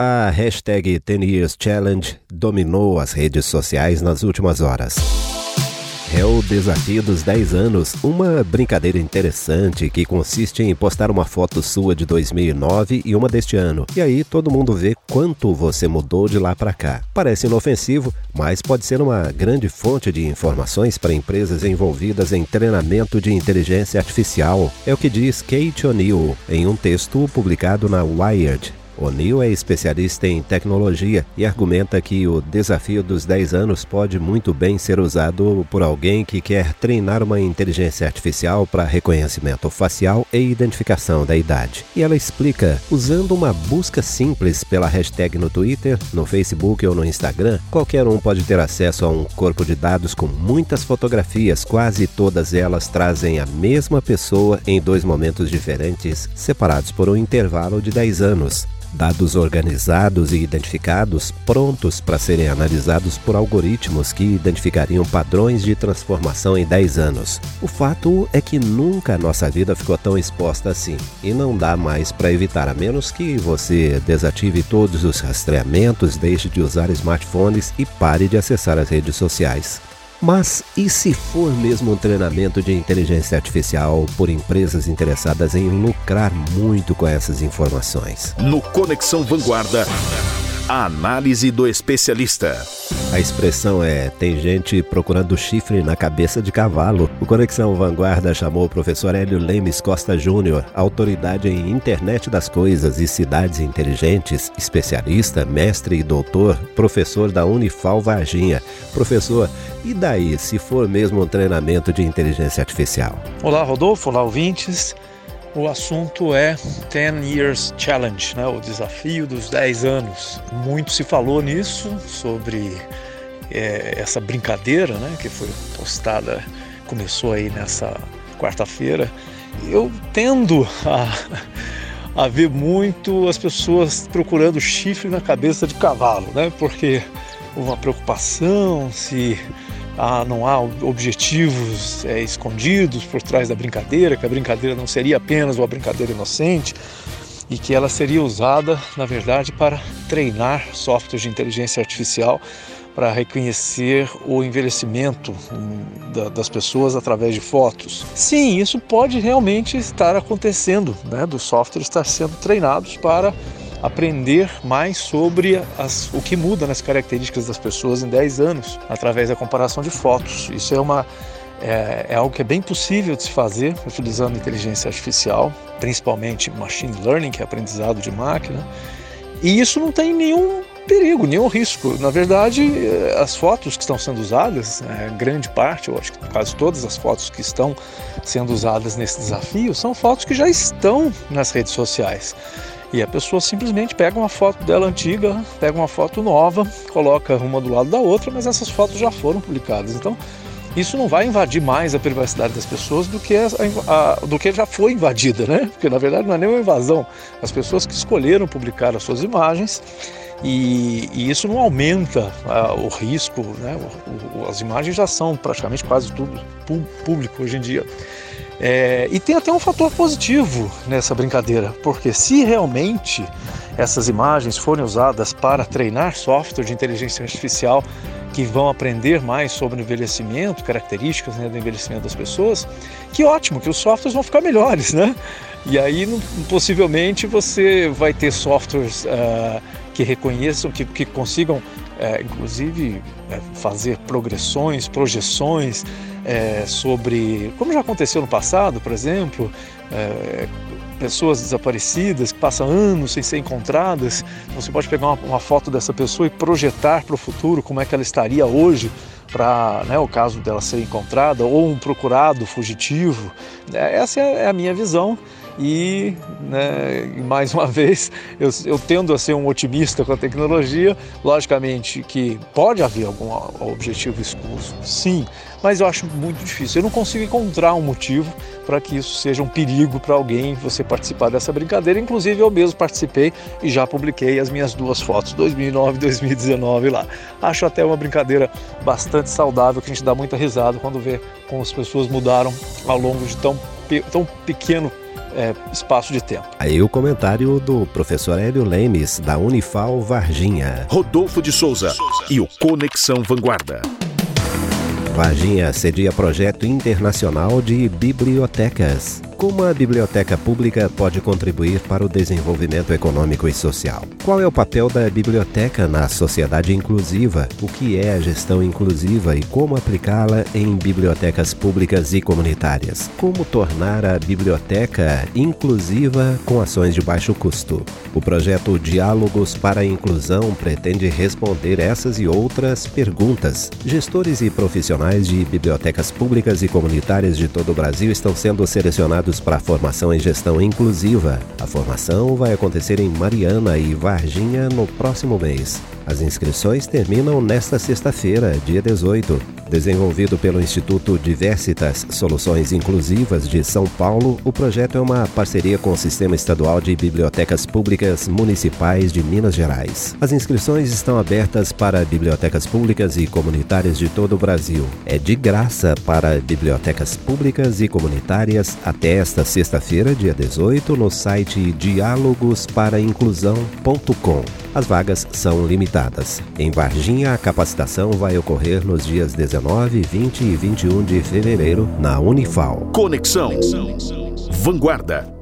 A hashtag 10 Years Challenge dominou as redes sociais nas últimas horas. É o desafio dos 10 anos, uma brincadeira interessante que consiste em postar uma foto sua de 2009 e uma deste ano. E aí todo mundo vê quanto você mudou de lá para cá. Parece inofensivo, mas pode ser uma grande fonte de informações para empresas envolvidas em treinamento de inteligência artificial. É o que diz Kate O'Neill em um texto publicado na Wired. O'Neill é especialista em tecnologia e argumenta que o desafio dos 10 anos pode muito bem ser usado por alguém que quer treinar uma inteligência artificial para reconhecimento facial e identificação da idade. E ela explica, usando uma busca simples pela hashtag no Twitter, no Facebook ou no Instagram, qualquer um pode ter acesso a um corpo de dados com muitas fotografias, quase todas elas trazem a mesma pessoa em dois momentos diferentes, separados por um intervalo de 10 anos dados organizados e identificados prontos para serem analisados por algoritmos que identificariam padrões de transformação em 10 anos. O fato é que nunca a nossa vida ficou tão exposta assim e não dá mais para evitar, a menos que você desative todos os rastreamentos, deixe de usar smartphones e pare de acessar as redes sociais. Mas e se for mesmo um treinamento de inteligência artificial por empresas interessadas em lucrar muito com essas informações? No Conexão Vanguarda. A análise do especialista. A expressão é: tem gente procurando chifre na cabeça de cavalo. O Conexão Vanguarda chamou o professor Hélio Lemes Costa Júnior, autoridade em internet das coisas e cidades inteligentes, especialista, mestre e doutor, professor da Unifal Varginha. Professor, e daí, se for mesmo um treinamento de inteligência artificial? Olá, Rodolfo, olá, ouvintes. O assunto é 10 Years Challenge, né? o desafio dos 10 anos. Muito se falou nisso, sobre é, essa brincadeira né? que foi postada, começou aí nessa quarta-feira. Eu tendo a, a ver muito as pessoas procurando chifre na cabeça de cavalo, né? porque uma preocupação se ah, não há objetivos é, escondidos por trás da brincadeira, que a brincadeira não seria apenas uma brincadeira inocente e que ela seria usada, na verdade, para treinar softwares de inteligência artificial para reconhecer o envelhecimento hum, das pessoas através de fotos. Sim, isso pode realmente estar acontecendo, né? Dos softwares estar sendo treinados para aprender mais sobre as, o que muda nas características das pessoas em 10 anos, através da comparação de fotos. Isso é, uma, é, é algo que é bem possível de se fazer utilizando inteligência artificial, principalmente machine learning, que é aprendizado de máquina. E isso não tem nenhum perigo, nenhum risco. Na verdade, as fotos que estão sendo usadas, é, grande parte, eu acho que quase todas as fotos que estão sendo usadas nesse desafio, são fotos que já estão nas redes sociais. E a pessoa simplesmente pega uma foto dela antiga, pega uma foto nova, coloca uma do lado da outra, mas essas fotos já foram publicadas. Então, isso não vai invadir mais a privacidade das pessoas do que, a, a, do que já foi invadida, né? Porque na verdade não é nenhuma invasão. As pessoas que escolheram publicar as suas imagens e, e isso não aumenta a, o risco, né? O, o, as imagens já são praticamente quase tudo público hoje em dia. É, e tem até um fator positivo nessa brincadeira, porque se realmente essas imagens forem usadas para treinar software de inteligência artificial que vão aprender mais sobre o envelhecimento, características né, do envelhecimento das pessoas, que ótimo, que os softwares vão ficar melhores, né? E aí possivelmente você vai ter softwares uh, que reconheçam, que, que consigam, uh, inclusive, uh, fazer progressões, projeções é, sobre, como já aconteceu no passado, por exemplo, é, pessoas desaparecidas que passam anos sem ser encontradas. Você pode pegar uma, uma foto dessa pessoa e projetar para o futuro como é que ela estaria hoje para né, o caso dela ser encontrada ou um procurado fugitivo. É, essa é a minha visão e, né, mais uma vez, eu, eu, tendo a ser um otimista com a tecnologia. Logicamente que pode haver algum objetivo escuso, sim, mas eu acho muito difícil. Eu não consigo encontrar um motivo para que isso seja um perigo para alguém você participar dessa brincadeira. Inclusive, eu mesmo participei e já publiquei as minhas duas fotos, 2009 e 2019 lá. Acho até uma brincadeira bastante saudável, que a gente dá muita risada quando vê como as pessoas mudaram ao longo de tão, tão pequeno é, espaço de tempo. Aí o comentário do professor Hélio Lemes, da Unifal Varginha. Rodolfo de Souza e o Conexão Vanguarda. Varginha cedia projeto internacional de bibliotecas. Como a biblioteca pública pode contribuir para o desenvolvimento econômico e social? Qual é o papel da biblioteca na sociedade inclusiva? O que é a gestão inclusiva e como aplicá-la em bibliotecas públicas e comunitárias? Como tornar a biblioteca inclusiva com ações de baixo custo? O projeto Diálogos para a Inclusão pretende responder essas e outras perguntas. Gestores e profissionais de bibliotecas públicas e comunitárias de todo o Brasil estão sendo selecionados para a formação em gestão inclusiva. A formação vai acontecer em Mariana e Varginha no próximo mês. As inscrições terminam nesta sexta-feira, dia 18. Desenvolvido pelo Instituto Diversitas Soluções Inclusivas de São Paulo, o projeto é uma parceria com o Sistema Estadual de Bibliotecas Públicas Municipais de Minas Gerais. As inscrições estão abertas para bibliotecas públicas e comunitárias de todo o Brasil. É de graça para bibliotecas públicas e comunitárias até esta sexta-feira, dia 18, no site diálogosparainclusão.com. As vagas são limitadas. Em Varginha, a capacitação vai ocorrer nos dias 19, 20 e 21 de fevereiro na Unifal. Conexão Vanguarda.